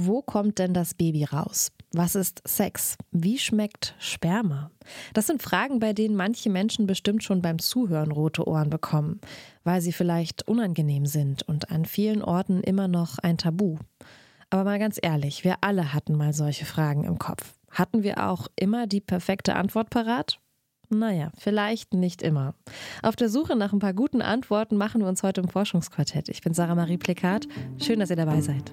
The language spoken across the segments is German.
Wo kommt denn das Baby raus? Was ist Sex? Wie schmeckt Sperma? Das sind Fragen, bei denen manche Menschen bestimmt schon beim Zuhören rote Ohren bekommen, weil sie vielleicht unangenehm sind und an vielen Orten immer noch ein Tabu. Aber mal ganz ehrlich, wir alle hatten mal solche Fragen im Kopf. Hatten wir auch immer die perfekte Antwort parat? Naja, vielleicht nicht immer. Auf der Suche nach ein paar guten Antworten machen wir uns heute im Forschungsquartett. Ich bin Sarah Marie Plekat. Schön, dass ihr dabei seid.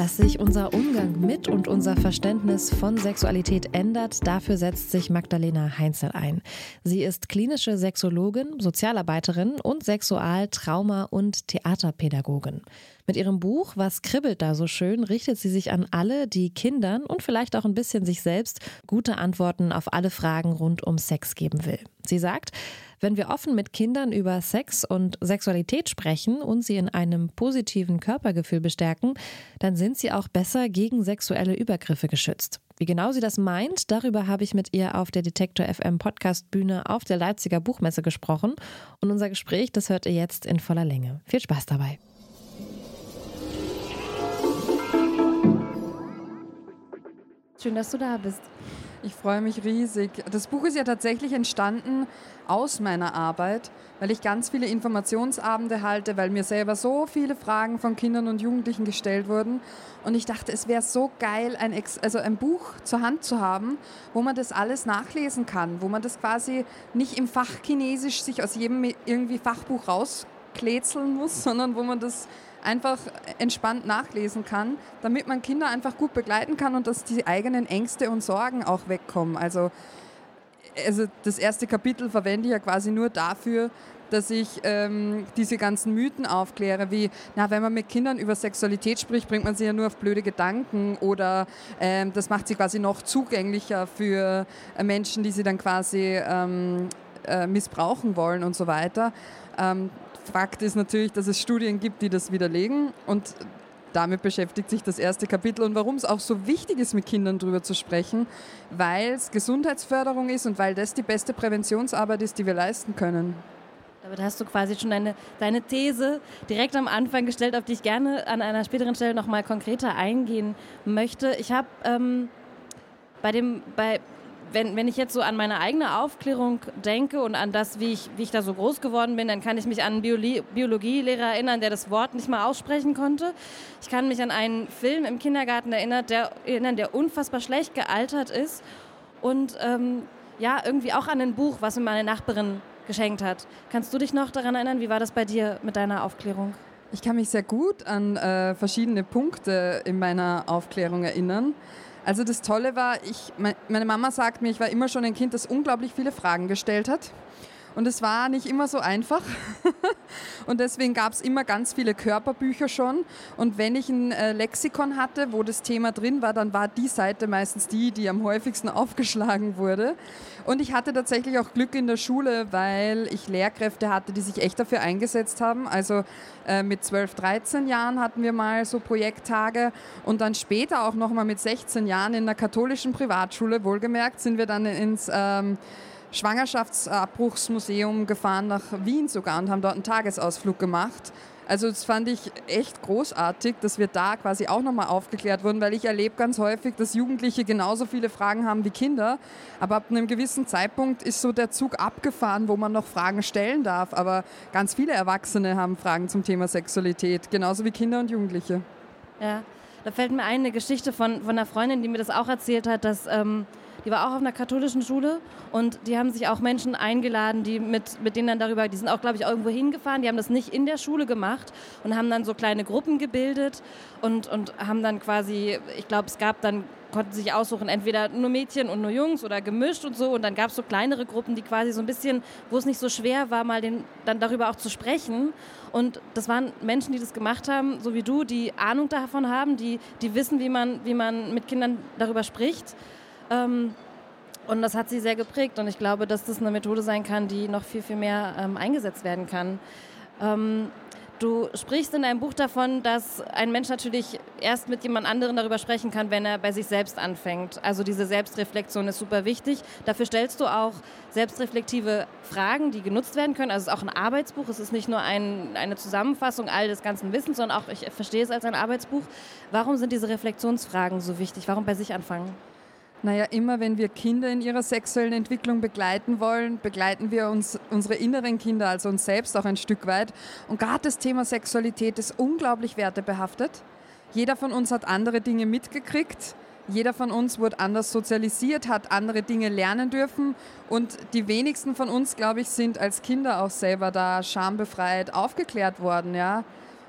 Dass sich unser Umgang mit und unser Verständnis von Sexualität ändert, dafür setzt sich Magdalena Heinzel ein. Sie ist klinische Sexologin, Sozialarbeiterin und Sexual-, Trauma- und Theaterpädagogin. Mit ihrem Buch Was kribbelt da so schön richtet sie sich an alle, die Kindern und vielleicht auch ein bisschen sich selbst gute Antworten auf alle Fragen rund um Sex geben will. Sie sagt, wenn wir offen mit Kindern über Sex und Sexualität sprechen und sie in einem positiven Körpergefühl bestärken, dann sind sie auch besser gegen sexuelle Übergriffe geschützt. Wie genau sie das meint, darüber habe ich mit ihr auf der Detektor FM Podcast Bühne auf der Leipziger Buchmesse gesprochen und unser Gespräch, das hört ihr jetzt in voller Länge. Viel Spaß dabei. Schön, dass du da bist. Ich freue mich riesig. Das Buch ist ja tatsächlich entstanden aus meiner Arbeit, weil ich ganz viele Informationsabende halte, weil mir selber so viele Fragen von Kindern und Jugendlichen gestellt wurden. Und ich dachte, es wäre so geil, ein, Ex also ein Buch zur Hand zu haben, wo man das alles nachlesen kann, wo man das quasi nicht im Fach Chinesisch sich aus jedem irgendwie Fachbuch rauskläzeln muss, sondern wo man das einfach entspannt nachlesen kann, damit man Kinder einfach gut begleiten kann und dass die eigenen Ängste und Sorgen auch wegkommen. Also, also das erste Kapitel verwende ich ja quasi nur dafür, dass ich ähm, diese ganzen Mythen aufkläre, wie, na, wenn man mit Kindern über Sexualität spricht, bringt man sie ja nur auf blöde Gedanken oder ähm, das macht sie quasi noch zugänglicher für äh, Menschen, die sie dann quasi ähm, äh, missbrauchen wollen und so weiter. Fakt ist natürlich, dass es Studien gibt, die das widerlegen und damit beschäftigt sich das erste Kapitel und warum es auch so wichtig ist, mit Kindern darüber zu sprechen, weil es Gesundheitsförderung ist und weil das die beste Präventionsarbeit ist, die wir leisten können. Damit hast du quasi schon deine, deine These direkt am Anfang gestellt, auf die ich gerne an einer späteren Stelle nochmal konkreter eingehen möchte. Ich habe ähm, bei dem, bei, wenn, wenn ich jetzt so an meine eigene Aufklärung denke und an das, wie ich, wie ich da so groß geworden bin, dann kann ich mich an einen Biologie, Biologielehrer erinnern, der das Wort nicht mal aussprechen konnte. Ich kann mich an einen Film im Kindergarten erinnern, der, erinnern, der unfassbar schlecht gealtert ist. Und ähm, ja, irgendwie auch an ein Buch, was mir meine Nachbarin geschenkt hat. Kannst du dich noch daran erinnern, wie war das bei dir mit deiner Aufklärung? Ich kann mich sehr gut an äh, verschiedene Punkte in meiner Aufklärung erinnern. Also das Tolle war, ich, meine Mama sagt mir, ich war immer schon ein Kind, das unglaublich viele Fragen gestellt hat. Und es war nicht immer so einfach. und deswegen gab es immer ganz viele Körperbücher schon. Und wenn ich ein äh, Lexikon hatte, wo das Thema drin war, dann war die Seite meistens die, die am häufigsten aufgeschlagen wurde. Und ich hatte tatsächlich auch Glück in der Schule, weil ich Lehrkräfte hatte, die sich echt dafür eingesetzt haben. Also äh, mit 12, 13 Jahren hatten wir mal so Projekttage und dann später auch nochmal mit 16 Jahren in einer katholischen Privatschule, wohlgemerkt, sind wir dann ins... Ähm, Schwangerschaftsabbruchsmuseum gefahren nach Wien sogar und haben dort einen Tagesausflug gemacht. Also das fand ich echt großartig, dass wir da quasi auch nochmal aufgeklärt wurden, weil ich erlebe ganz häufig, dass Jugendliche genauso viele Fragen haben wie Kinder. Aber ab einem gewissen Zeitpunkt ist so der Zug abgefahren, wo man noch Fragen stellen darf. Aber ganz viele Erwachsene haben Fragen zum Thema Sexualität, genauso wie Kinder und Jugendliche. Ja, da fällt mir ein, eine Geschichte von, von einer Freundin, die mir das auch erzählt hat, dass... Ähm die war auch auf einer katholischen Schule und die haben sich auch Menschen eingeladen, die mit, mit denen dann darüber, die sind auch, glaube ich, irgendwo hingefahren, die haben das nicht in der Schule gemacht und haben dann so kleine Gruppen gebildet und, und haben dann quasi, ich glaube, es gab dann konnten sich aussuchen, entweder nur Mädchen und nur Jungs oder gemischt und so. Und dann gab es so kleinere Gruppen, die quasi so ein bisschen, wo es nicht so schwer war, mal den, dann darüber auch zu sprechen. Und das waren Menschen, die das gemacht haben, so wie du, die Ahnung davon haben, die, die wissen, wie man, wie man mit Kindern darüber spricht. Ähm, und das hat sie sehr geprägt und ich glaube, dass das eine Methode sein kann, die noch viel, viel mehr ähm, eingesetzt werden kann. Ähm, Du sprichst in deinem Buch davon, dass ein Mensch natürlich erst mit jemand anderem darüber sprechen kann, wenn er bei sich selbst anfängt. Also diese Selbstreflexion ist super wichtig. Dafür stellst du auch selbstreflektive Fragen, die genutzt werden können. Also es ist auch ein Arbeitsbuch. Es ist nicht nur ein, eine Zusammenfassung all des ganzen Wissens, sondern auch, ich verstehe es als ein Arbeitsbuch. Warum sind diese Reflexionsfragen so wichtig? Warum bei sich anfangen? Naja, immer wenn wir Kinder in ihrer sexuellen Entwicklung begleiten wollen, begleiten wir uns, unsere inneren Kinder, also uns selbst auch ein Stück weit. Und gerade das Thema Sexualität ist unglaublich wertebehaftet. Jeder von uns hat andere Dinge mitgekriegt. Jeder von uns wurde anders sozialisiert, hat andere Dinge lernen dürfen. Und die wenigsten von uns, glaube ich, sind als Kinder auch selber da schambefreit aufgeklärt worden. Ja?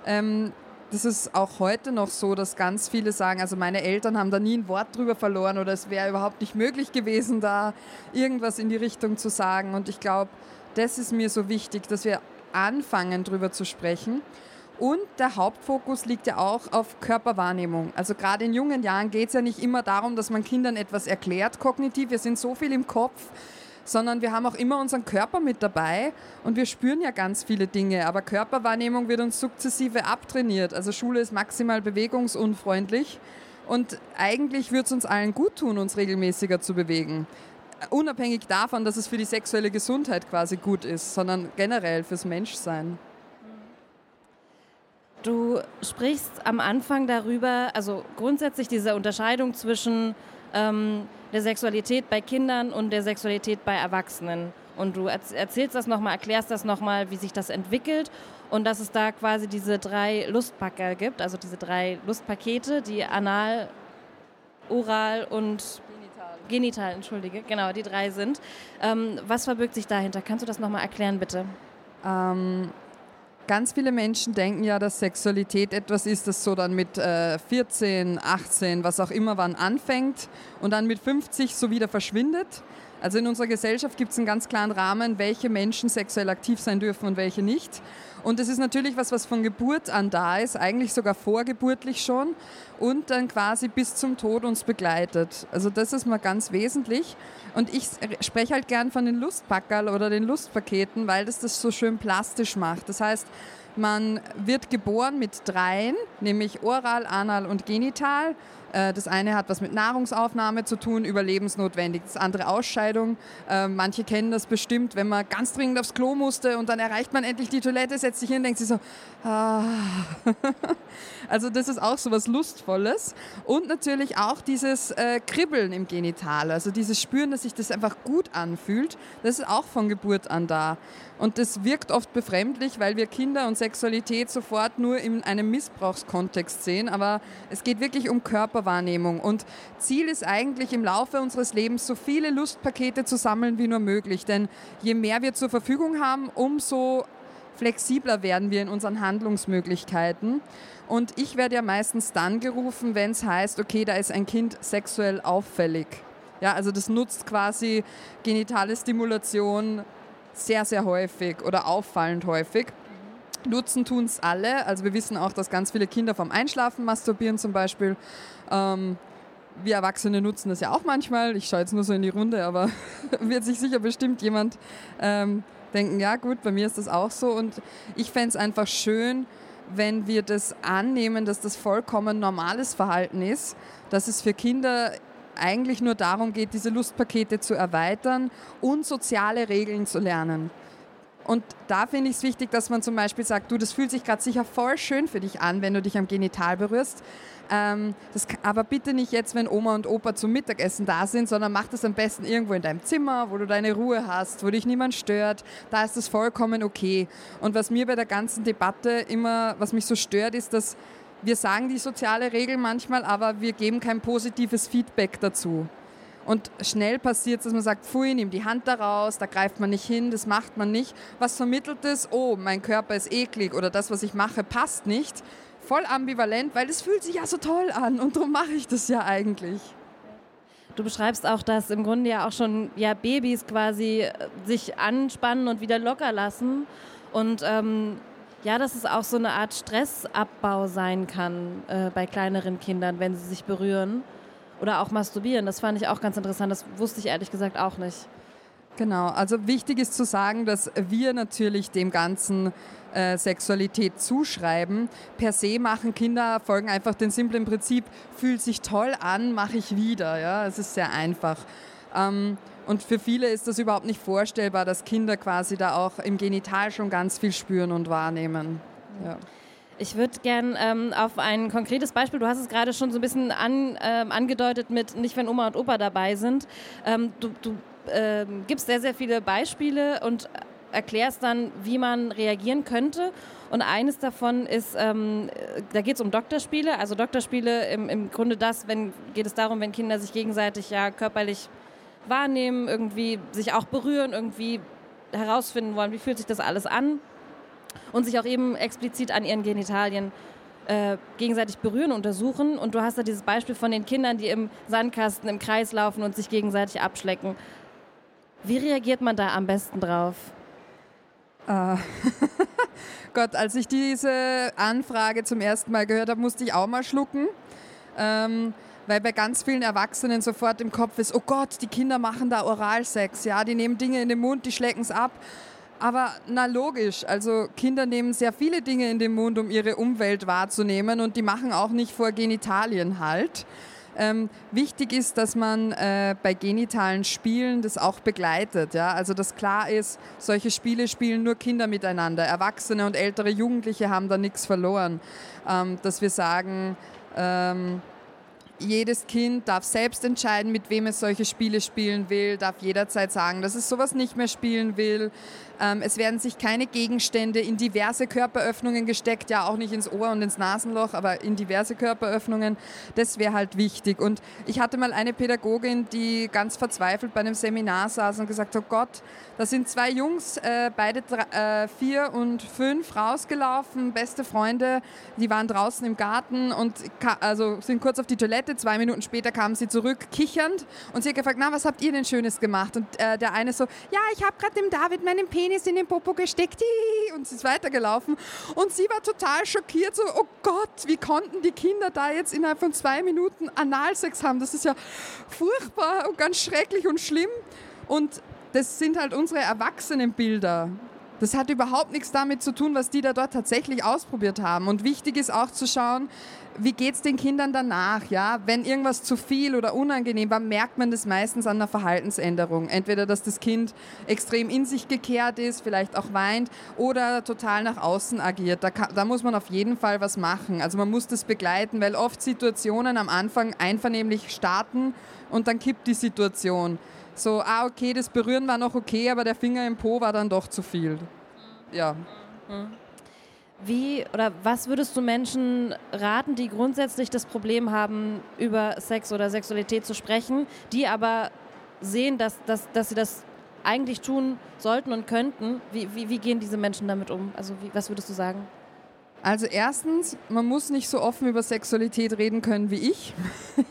Ähm, das ist auch heute noch so, dass ganz viele sagen, also meine Eltern haben da nie ein Wort drüber verloren oder es wäre überhaupt nicht möglich gewesen, da irgendwas in die Richtung zu sagen. Und ich glaube, das ist mir so wichtig, dass wir anfangen, drüber zu sprechen. Und der Hauptfokus liegt ja auch auf Körperwahrnehmung. Also gerade in jungen Jahren geht es ja nicht immer darum, dass man Kindern etwas erklärt kognitiv. Wir sind so viel im Kopf sondern wir haben auch immer unseren Körper mit dabei und wir spüren ja ganz viele Dinge. Aber Körperwahrnehmung wird uns sukzessive abtrainiert. Also Schule ist maximal bewegungsunfreundlich und eigentlich würde es uns allen gut tun, uns regelmäßiger zu bewegen. Unabhängig davon, dass es für die sexuelle Gesundheit quasi gut ist, sondern generell fürs Menschsein. Du sprichst am Anfang darüber, also grundsätzlich diese Unterscheidung zwischen ähm, der Sexualität bei Kindern und der Sexualität bei Erwachsenen. Und du erzählst das nochmal, erklärst das nochmal, wie sich das entwickelt und dass es da quasi diese drei Lustpacker gibt, also diese drei Lustpakete, die anal, oral und genital, genital entschuldige, genau, die drei sind. Ähm, was verbirgt sich dahinter? Kannst du das nochmal erklären, bitte? Ähm, Ganz viele Menschen denken ja, dass Sexualität etwas ist, das so dann mit äh, 14, 18, was auch immer wann anfängt und dann mit 50 so wieder verschwindet. Also in unserer Gesellschaft gibt es einen ganz klaren Rahmen, welche Menschen sexuell aktiv sein dürfen und welche nicht. Und das ist natürlich was, was von Geburt an da ist, eigentlich sogar vorgeburtlich schon und dann quasi bis zum Tod uns begleitet. Also das ist mal ganz wesentlich. Und ich spreche halt gern von den Lustpackerl oder den Lustpaketen, weil das das so schön plastisch macht. Das heißt, man wird geboren mit dreien, nämlich oral, anal und genital. Äh, das eine hat was mit Nahrungsaufnahme zu tun, überlebensnotwendig. Das andere Ausscheidung. Äh, manche kennen das bestimmt, wenn man ganz dringend aufs Klo musste und dann erreicht man endlich die Toilette, setzt sich hin und denkt sich so, ah. Also das ist auch so was Lustvolles. Und natürlich auch dieses äh, Kribbeln im Genital, also dieses Spüren, dass sich das einfach gut anfühlt. Das ist auch von Geburt an da. Und das wirkt oft befremdlich, weil wir Kinder und Sexualität sofort nur in einem Missbrauchskontext sehen. Aber es geht wirklich um Körperwahrnehmung. Und Ziel ist eigentlich im Laufe unseres Lebens so viele Lustpakete zu sammeln wie nur möglich. Denn je mehr wir zur Verfügung haben, umso flexibler werden wir in unseren Handlungsmöglichkeiten. Und ich werde ja meistens dann gerufen, wenn es heißt, okay, da ist ein Kind sexuell auffällig. Ja, also das nutzt quasi genitale Stimulation sehr, sehr häufig oder auffallend häufig. Nutzen tun es alle. Also wir wissen auch, dass ganz viele Kinder vom Einschlafen masturbieren zum Beispiel. Ähm, wir Erwachsene nutzen das ja auch manchmal. Ich schaue jetzt nur so in die Runde, aber wird sich sicher bestimmt jemand ähm, denken, ja gut, bei mir ist das auch so. Und ich fände es einfach schön, wenn wir das annehmen, dass das vollkommen normales Verhalten ist, dass es für Kinder eigentlich nur darum geht, diese Lustpakete zu erweitern und soziale Regeln zu lernen. Und da finde ich es wichtig, dass man zum Beispiel sagt, du, das fühlt sich gerade sicher voll schön für dich an, wenn du dich am Genital berührst. Ähm, das, aber bitte nicht jetzt, wenn Oma und Opa zum Mittagessen da sind, sondern mach das am besten irgendwo in deinem Zimmer, wo du deine Ruhe hast, wo dich niemand stört. Da ist das vollkommen okay. Und was mir bei der ganzen Debatte immer, was mich so stört, ist, dass wir sagen die soziale Regel manchmal, aber wir geben kein positives Feedback dazu. Und schnell passiert es, dass man sagt, pfui, nimm die Hand da raus, da greift man nicht hin, das macht man nicht. Was vermittelt es? Oh, mein Körper ist eklig oder das, was ich mache, passt nicht. Voll ambivalent, weil es fühlt sich ja so toll an und darum mache ich das ja eigentlich. Du beschreibst auch, dass im Grunde ja auch schon ja, Babys quasi äh, sich anspannen und wieder locker lassen. Und ähm, ja, dass es auch so eine Art Stressabbau sein kann äh, bei kleineren Kindern, wenn sie sich berühren oder auch masturbieren. Das fand ich auch ganz interessant. Das wusste ich ehrlich gesagt auch nicht. Genau, also wichtig ist zu sagen, dass wir natürlich dem Ganzen äh, Sexualität zuschreiben. Per se machen Kinder, folgen einfach dem simplen Prinzip, fühlt sich toll an, mache ich wieder. Ja, es ist sehr einfach. Ähm, und für viele ist das überhaupt nicht vorstellbar, dass Kinder quasi da auch im Genital schon ganz viel spüren und wahrnehmen. Ja. Ich würde gern ähm, auf ein konkretes Beispiel, du hast es gerade schon so ein bisschen an, ähm, angedeutet mit nicht, wenn Oma und Opa dabei sind. Ähm, du, du ähm, gibst sehr, sehr viele Beispiele und erklärst dann, wie man reagieren könnte. Und eines davon ist, ähm, da geht es um Doktorspiele. Also Doktorspiele im, im Grunde das, wenn geht es darum, wenn Kinder sich gegenseitig ja körperlich wahrnehmen, irgendwie sich auch berühren, irgendwie herausfinden wollen, wie fühlt sich das alles an und sich auch eben explizit an ihren Genitalien äh, gegenseitig berühren, untersuchen. Und du hast da dieses Beispiel von den Kindern, die im Sandkasten im Kreis laufen und sich gegenseitig abschlecken. Wie reagiert man da am besten drauf? Äh, Gott, als ich diese Anfrage zum ersten Mal gehört habe, musste ich auch mal schlucken. Ähm, weil bei ganz vielen Erwachsenen sofort im Kopf ist, oh Gott, die Kinder machen da Oralsex, ja, die nehmen Dinge in den Mund, die schlecken es ab. Aber na logisch, also Kinder nehmen sehr viele Dinge in den Mund, um ihre Umwelt wahrzunehmen und die machen auch nicht vor Genitalien halt. Ähm, wichtig ist, dass man äh, bei genitalen Spielen das auch begleitet. Ja? Also dass klar ist, solche Spiele spielen nur Kinder miteinander. Erwachsene und ältere Jugendliche haben da nichts verloren. Ähm, dass wir sagen, ähm, jedes Kind darf selbst entscheiden, mit wem es solche Spiele spielen will, darf jederzeit sagen, dass es sowas nicht mehr spielen will. Ähm, es werden sich keine Gegenstände in diverse Körperöffnungen gesteckt, ja auch nicht ins Ohr und ins Nasenloch, aber in diverse Körperöffnungen. Das wäre halt wichtig. Und ich hatte mal eine Pädagogin, die ganz verzweifelt bei einem Seminar saß und gesagt, oh Gott, da sind zwei Jungs, äh, beide drei, äh, vier und fünf, rausgelaufen, beste Freunde, die waren draußen im Garten und also sind kurz auf die Toilette, zwei Minuten später kamen sie zurück, kichernd und sie hat gefragt, na, was habt ihr denn Schönes gemacht? Und äh, der eine so, ja, ich habe gerade dem David meinen Penis in den Popo gesteckt und sie ist weitergelaufen. Und sie war total schockiert, so, oh Gott, wie konnten die Kinder da jetzt innerhalb von zwei Minuten Analsex haben? Das ist ja furchtbar und ganz schrecklich und schlimm. Und das sind halt unsere Erwachsenenbilder. Das hat überhaupt nichts damit zu tun, was die da dort tatsächlich ausprobiert haben. Und wichtig ist auch zu schauen, wie geht es den Kindern danach? Ja? Wenn irgendwas zu viel oder unangenehm war, merkt man das meistens an einer Verhaltensänderung. Entweder, dass das Kind extrem in sich gekehrt ist, vielleicht auch weint oder total nach außen agiert. Da, kann, da muss man auf jeden Fall was machen. Also man muss das begleiten, weil oft Situationen am Anfang einvernehmlich starten und dann kippt die Situation. So, ah, okay, das Berühren war noch okay, aber der Finger im Po war dann doch zu viel. Ja. Wie oder was würdest du Menschen raten, die grundsätzlich das Problem haben, über Sex oder Sexualität zu sprechen, die aber sehen, dass, dass, dass sie das eigentlich tun sollten und könnten? Wie, wie, wie gehen diese Menschen damit um? Also wie, was würdest du sagen? Also erstens, man muss nicht so offen über Sexualität reden können wie ich.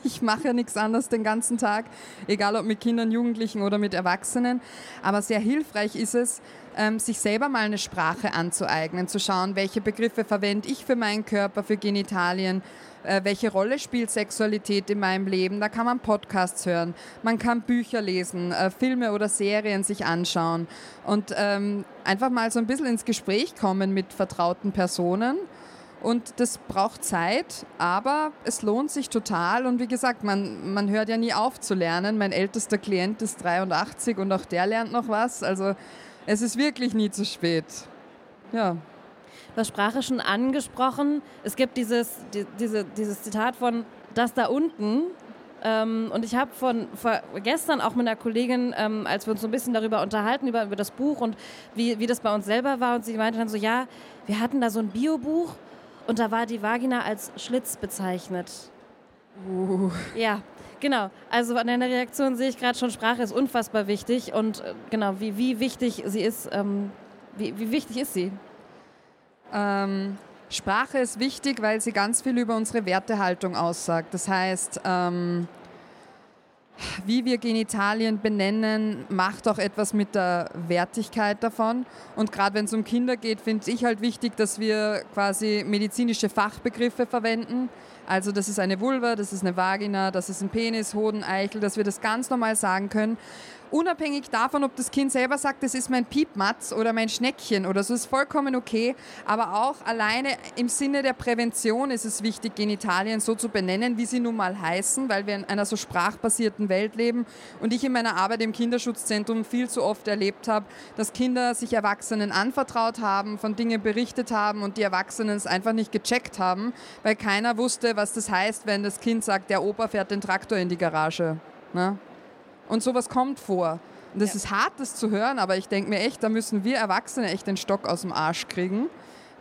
Ich mache ja nichts anderes den ganzen Tag, egal ob mit Kindern, Jugendlichen oder mit Erwachsenen. Aber sehr hilfreich ist es, ähm, sich selber mal eine Sprache anzueignen, zu schauen, welche Begriffe verwende ich für meinen Körper, für Genitalien, äh, welche Rolle spielt Sexualität in meinem Leben. Da kann man Podcasts hören, man kann Bücher lesen, äh, Filme oder Serien sich anschauen und ähm, einfach mal so ein bisschen ins Gespräch kommen mit vertrauten Personen. Und das braucht Zeit, aber es lohnt sich total. Und wie gesagt, man, man hört ja nie auf zu lernen. Mein ältester Klient ist 83 und auch der lernt noch was. Also es ist wirklich nie zu spät. Ja. Du hast Sprache schon angesprochen. Es gibt dieses, die, diese, dieses Zitat von das da unten. Ähm, und ich habe von, von, gestern auch mit einer Kollegin, ähm, als wir uns so ein bisschen darüber unterhalten, über, über das Buch und wie, wie das bei uns selber war, und sie meinte dann so, ja, wir hatten da so ein Biobuch und da war die Vagina als Schlitz bezeichnet. Uh. Ja, Genau, also an deiner Reaktion sehe ich gerade schon, Sprache ist unfassbar wichtig und äh, genau, wie, wie wichtig sie ist, ähm, wie, wie wichtig ist sie? Ähm, Sprache ist wichtig, weil sie ganz viel über unsere Wertehaltung aussagt. Das heißt, ähm, wie wir Genitalien benennen, macht auch etwas mit der Wertigkeit davon. Und gerade wenn es um Kinder geht, finde ich halt wichtig, dass wir quasi medizinische Fachbegriffe verwenden also das ist eine Vulva, das ist eine Vagina, das ist ein Penis, Hoden, Eichel, dass wir das ganz normal sagen können. Unabhängig davon, ob das Kind selber sagt, das ist mein Piepmatz oder mein Schneckchen oder so, ist vollkommen okay. Aber auch alleine im Sinne der Prävention ist es wichtig, Genitalien so zu benennen, wie sie nun mal heißen, weil wir in einer so sprachbasierten Welt leben. Und ich in meiner Arbeit im Kinderschutzzentrum viel zu oft erlebt habe, dass Kinder sich Erwachsenen anvertraut haben, von Dingen berichtet haben und die Erwachsenen es einfach nicht gecheckt haben, weil keiner wusste, was das heißt, wenn das Kind sagt, der Opa fährt den Traktor in die Garage. Ne? Und sowas kommt vor. Und das ja. ist hart, das zu hören, aber ich denke mir echt, da müssen wir Erwachsene echt den Stock aus dem Arsch kriegen.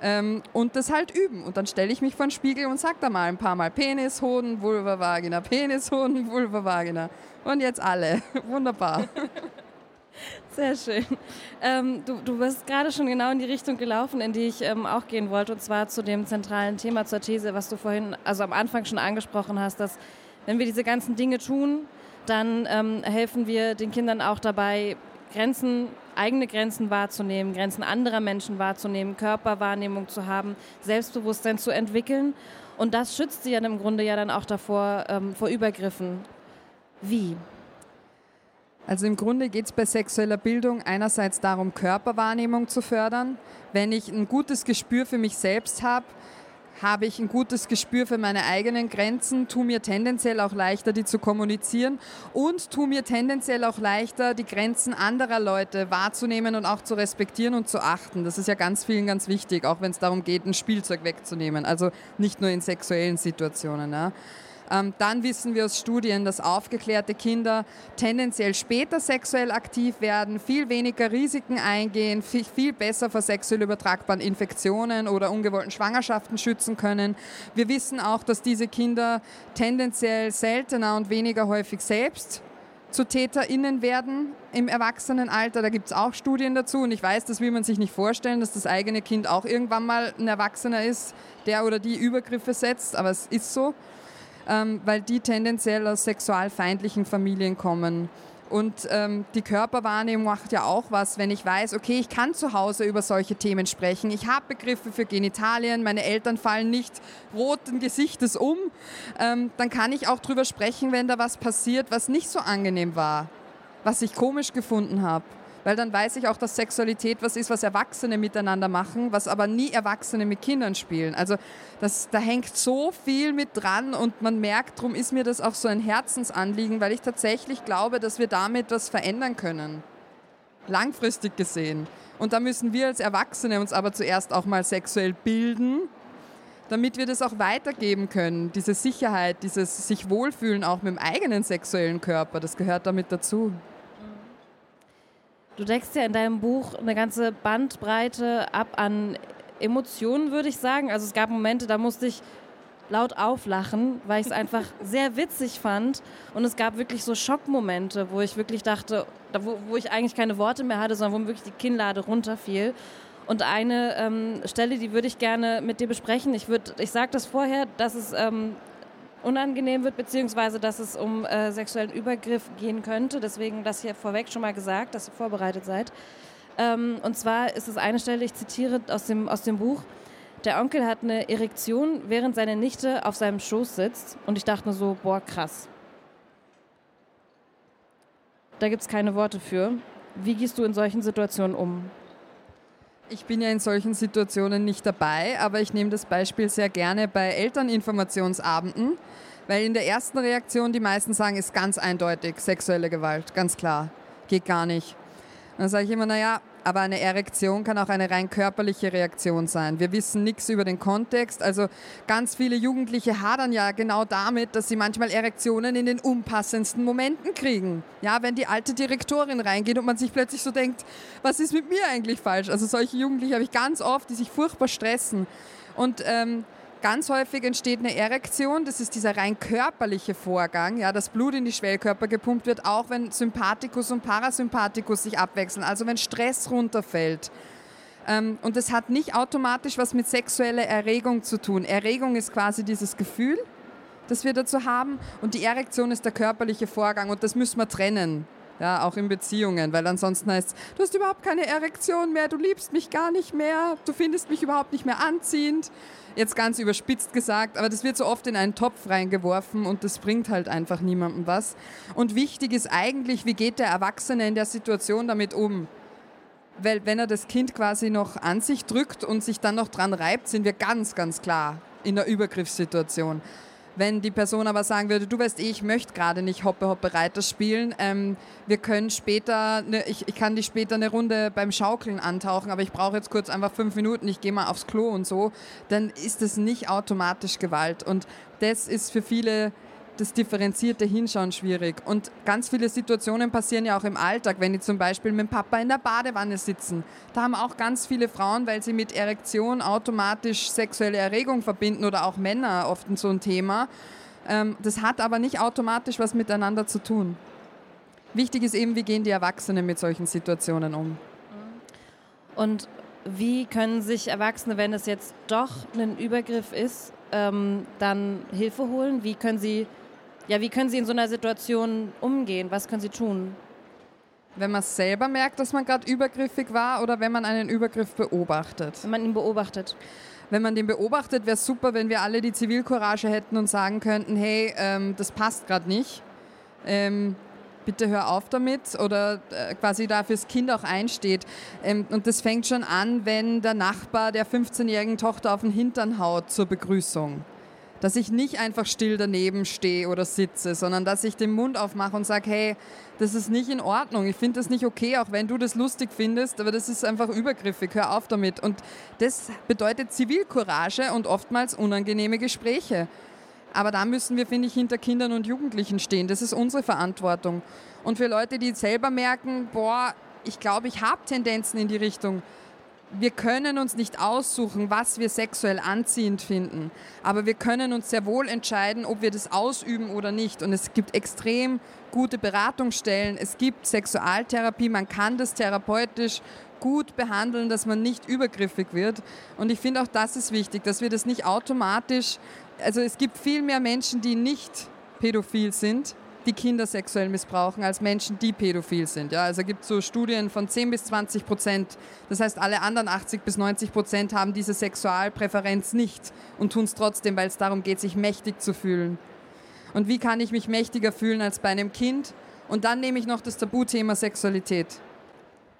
Ähm, und das halt üben. Und dann stelle ich mich vor den Spiegel und sage da mal ein paar Mal Penis, Hoden, Vulva, Vagina, Penis, Hoden, Vulva, Vagina. Und jetzt alle. Wunderbar. Sehr schön. Ähm, du, du bist gerade schon genau in die Richtung gelaufen, in die ich ähm, auch gehen wollte, und zwar zu dem zentralen Thema, zur These, was du vorhin, also am Anfang schon angesprochen hast, dass wenn wir diese ganzen Dinge tun, dann ähm, helfen wir den Kindern auch dabei, Grenzen, eigene Grenzen wahrzunehmen, Grenzen anderer Menschen wahrzunehmen, Körperwahrnehmung zu haben, Selbstbewusstsein zu entwickeln. Und das schützt sie ja im Grunde ja dann auch davor, ähm, vor Übergriffen. Wie? Also im Grunde geht es bei sexueller Bildung einerseits darum, Körperwahrnehmung zu fördern. Wenn ich ein gutes Gespür für mich selbst habe, habe ich ein gutes Gespür für meine eigenen Grenzen, tue mir tendenziell auch leichter, die zu kommunizieren und tue mir tendenziell auch leichter, die Grenzen anderer Leute wahrzunehmen und auch zu respektieren und zu achten. Das ist ja ganz vielen ganz wichtig, auch wenn es darum geht, ein Spielzeug wegzunehmen. Also nicht nur in sexuellen Situationen. Ja. Ähm, dann wissen wir aus Studien, dass aufgeklärte Kinder tendenziell später sexuell aktiv werden, viel weniger Risiken eingehen, viel, viel besser vor sexuell übertragbaren Infektionen oder ungewollten Schwangerschaften schützen können. Wir wissen auch, dass diese Kinder tendenziell seltener und weniger häufig selbst zu TäterInnen werden im Erwachsenenalter. Da gibt es auch Studien dazu und ich weiß, das will man sich nicht vorstellen, dass das eigene Kind auch irgendwann mal ein Erwachsener ist, der oder die Übergriffe setzt, aber es ist so weil die tendenziell aus sexualfeindlichen Familien kommen. Und ähm, die Körperwahrnehmung macht ja auch was, wenn ich weiß, okay, ich kann zu Hause über solche Themen sprechen. Ich habe Begriffe für Genitalien, meine Eltern fallen nicht roten Gesichtes um. Ähm, dann kann ich auch drüber sprechen, wenn da was passiert, was nicht so angenehm war, was ich komisch gefunden habe weil dann weiß ich auch, dass Sexualität was ist, was Erwachsene miteinander machen, was aber nie Erwachsene mit Kindern spielen. Also das, da hängt so viel mit dran und man merkt, darum ist mir das auch so ein Herzensanliegen, weil ich tatsächlich glaube, dass wir damit was verändern können. Langfristig gesehen. Und da müssen wir als Erwachsene uns aber zuerst auch mal sexuell bilden, damit wir das auch weitergeben können. Diese Sicherheit, dieses sich wohlfühlen auch mit dem eigenen sexuellen Körper, das gehört damit dazu. Du deckst ja in deinem Buch eine ganze Bandbreite ab an Emotionen, würde ich sagen. Also es gab Momente, da musste ich laut auflachen, weil ich es einfach sehr witzig fand. Und es gab wirklich so Schockmomente, wo ich wirklich dachte, wo, wo ich eigentlich keine Worte mehr hatte, sondern wo mir wirklich die Kinnlade runterfiel. Und eine ähm, Stelle, die würde ich gerne mit dir besprechen. Ich, ich sage das vorher, dass es ähm, unangenehm wird, beziehungsweise dass es um äh, sexuellen Übergriff gehen könnte. Deswegen das hier vorweg schon mal gesagt, dass ihr vorbereitet seid. Ähm, und zwar ist es eine Stelle, ich zitiere aus dem, aus dem Buch. Der Onkel hat eine Erektion, während seine Nichte auf seinem Schoß sitzt. Und ich dachte mir so, boah, krass. Da gibt es keine Worte für. Wie gehst du in solchen Situationen um? Ich bin ja in solchen Situationen nicht dabei, aber ich nehme das Beispiel sehr gerne bei Elterninformationsabenden, weil in der ersten Reaktion die meisten sagen, ist ganz eindeutig sexuelle Gewalt, ganz klar, geht gar nicht. Dann sage ich immer, naja, aber eine Erektion kann auch eine rein körperliche Reaktion sein. Wir wissen nichts über den Kontext. Also ganz viele Jugendliche hadern ja genau damit, dass sie manchmal Erektionen in den unpassendsten Momenten kriegen. Ja, wenn die alte Direktorin reingeht und man sich plötzlich so denkt, was ist mit mir eigentlich falsch? Also solche Jugendliche habe ich ganz oft, die sich furchtbar stressen. Und ähm, Ganz häufig entsteht eine Erektion, das ist dieser rein körperliche Vorgang, ja, das Blut in die Schwellkörper gepumpt wird, auch wenn Sympathikus und Parasympathikus sich abwechseln, also wenn Stress runterfällt. Ähm, und das hat nicht automatisch was mit sexueller Erregung zu tun. Erregung ist quasi dieses Gefühl, das wir dazu haben, und die Erektion ist der körperliche Vorgang und das müssen wir trennen. Ja, auch in Beziehungen, weil ansonsten heißt es, du hast überhaupt keine Erektion mehr, du liebst mich gar nicht mehr, du findest mich überhaupt nicht mehr anziehend. Jetzt ganz überspitzt gesagt, aber das wird so oft in einen Topf reingeworfen und das bringt halt einfach niemandem was. Und wichtig ist eigentlich, wie geht der Erwachsene in der Situation damit um? Weil wenn er das Kind quasi noch an sich drückt und sich dann noch dran reibt, sind wir ganz, ganz klar in der Übergriffssituation. Wenn die Person aber sagen würde, du weißt eh, ich möchte gerade nicht Hoppe Hoppe Reiter spielen, ähm, wir können später, ne, ich, ich kann dich später eine Runde beim Schaukeln antauchen, aber ich brauche jetzt kurz einfach fünf Minuten, ich gehe mal aufs Klo und so, dann ist das nicht automatisch Gewalt. Und das ist für viele das differenzierte Hinschauen schwierig. Und ganz viele Situationen passieren ja auch im Alltag, wenn die zum Beispiel mit dem Papa in der Badewanne sitzen. Da haben auch ganz viele Frauen, weil sie mit Erektion automatisch sexuelle Erregung verbinden oder auch Männer oft so ein Thema. Ähm, das hat aber nicht automatisch was miteinander zu tun. Wichtig ist eben, wie gehen die Erwachsenen mit solchen Situationen um. Und wie können sich Erwachsene, wenn es jetzt doch ein Übergriff ist, ähm, dann Hilfe holen? Wie können sie ja, wie können Sie in so einer Situation umgehen? Was können Sie tun? Wenn man selber merkt, dass man gerade übergriffig war oder wenn man einen Übergriff beobachtet? Wenn man ihn beobachtet. Wenn man den beobachtet, wäre es super, wenn wir alle die Zivilcourage hätten und sagen könnten, hey, ähm, das passt gerade nicht. Ähm, bitte hör auf damit oder äh, quasi da fürs Kind auch einsteht. Ähm, und das fängt schon an, wenn der Nachbar der 15-jährigen Tochter auf den Hintern haut zur Begrüßung dass ich nicht einfach still daneben stehe oder sitze, sondern dass ich den Mund aufmache und sage, hey, das ist nicht in Ordnung, ich finde das nicht okay, auch wenn du das lustig findest, aber das ist einfach übergriffig, hör auf damit. Und das bedeutet Zivilcourage und oftmals unangenehme Gespräche. Aber da müssen wir, finde ich, hinter Kindern und Jugendlichen stehen. Das ist unsere Verantwortung. Und für Leute, die selber merken, boah, ich glaube, ich habe Tendenzen in die Richtung, wir können uns nicht aussuchen, was wir sexuell anziehend finden, aber wir können uns sehr wohl entscheiden, ob wir das ausüben oder nicht. Und es gibt extrem gute Beratungsstellen, es gibt Sexualtherapie, man kann das therapeutisch gut behandeln, dass man nicht übergriffig wird. Und ich finde auch das ist wichtig, dass wir das nicht automatisch, also es gibt viel mehr Menschen, die nicht pädophil sind, die Kinder sexuell missbrauchen, als Menschen, die pädophil sind. Ja, also gibt so Studien von 10 bis 20 Prozent. Das heißt, alle anderen 80 bis 90 Prozent haben diese Sexualpräferenz nicht und tun es trotzdem, weil es darum geht, sich mächtig zu fühlen. Und wie kann ich mich mächtiger fühlen als bei einem Kind? Und dann nehme ich noch das Tabuthema Sexualität.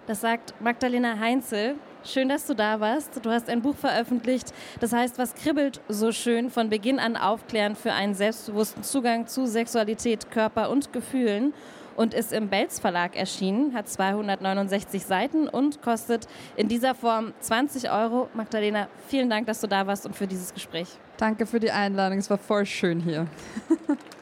Das sagt Magdalena Heinzel, Schön, dass du da warst. Du hast ein Buch veröffentlicht, das heißt, was kribbelt so schön, von Beginn an aufklären für einen selbstbewussten Zugang zu Sexualität, Körper und Gefühlen und ist im Belz Verlag erschienen, hat 269 Seiten und kostet in dieser Form 20 Euro. Magdalena, vielen Dank, dass du da warst und für dieses Gespräch. Danke für die Einladung, es war voll schön hier.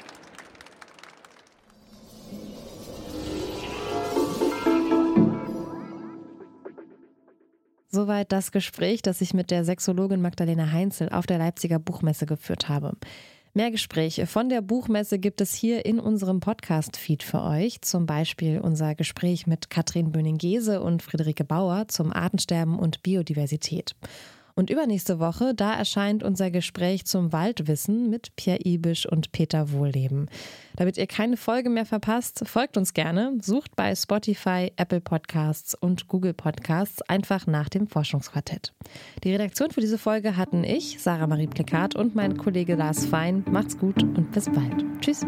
Soweit das Gespräch, das ich mit der Sexologin Magdalena Heinzel auf der Leipziger Buchmesse geführt habe. Mehr Gespräche von der Buchmesse gibt es hier in unserem Podcast-Feed für euch. Zum Beispiel unser Gespräch mit Katrin Böning-Gese und Friederike Bauer zum Artensterben und Biodiversität. Und übernächste Woche, da erscheint unser Gespräch zum Waldwissen mit Pierre Ibisch und Peter Wohlleben. Damit ihr keine Folge mehr verpasst, folgt uns gerne, sucht bei Spotify, Apple Podcasts und Google Podcasts einfach nach dem Forschungsquartett. Die Redaktion für diese Folge hatten ich, Sarah Marie Plikat und mein Kollege Lars Fein. Macht's gut und bis bald. Tschüss.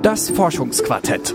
Das Forschungsquartett.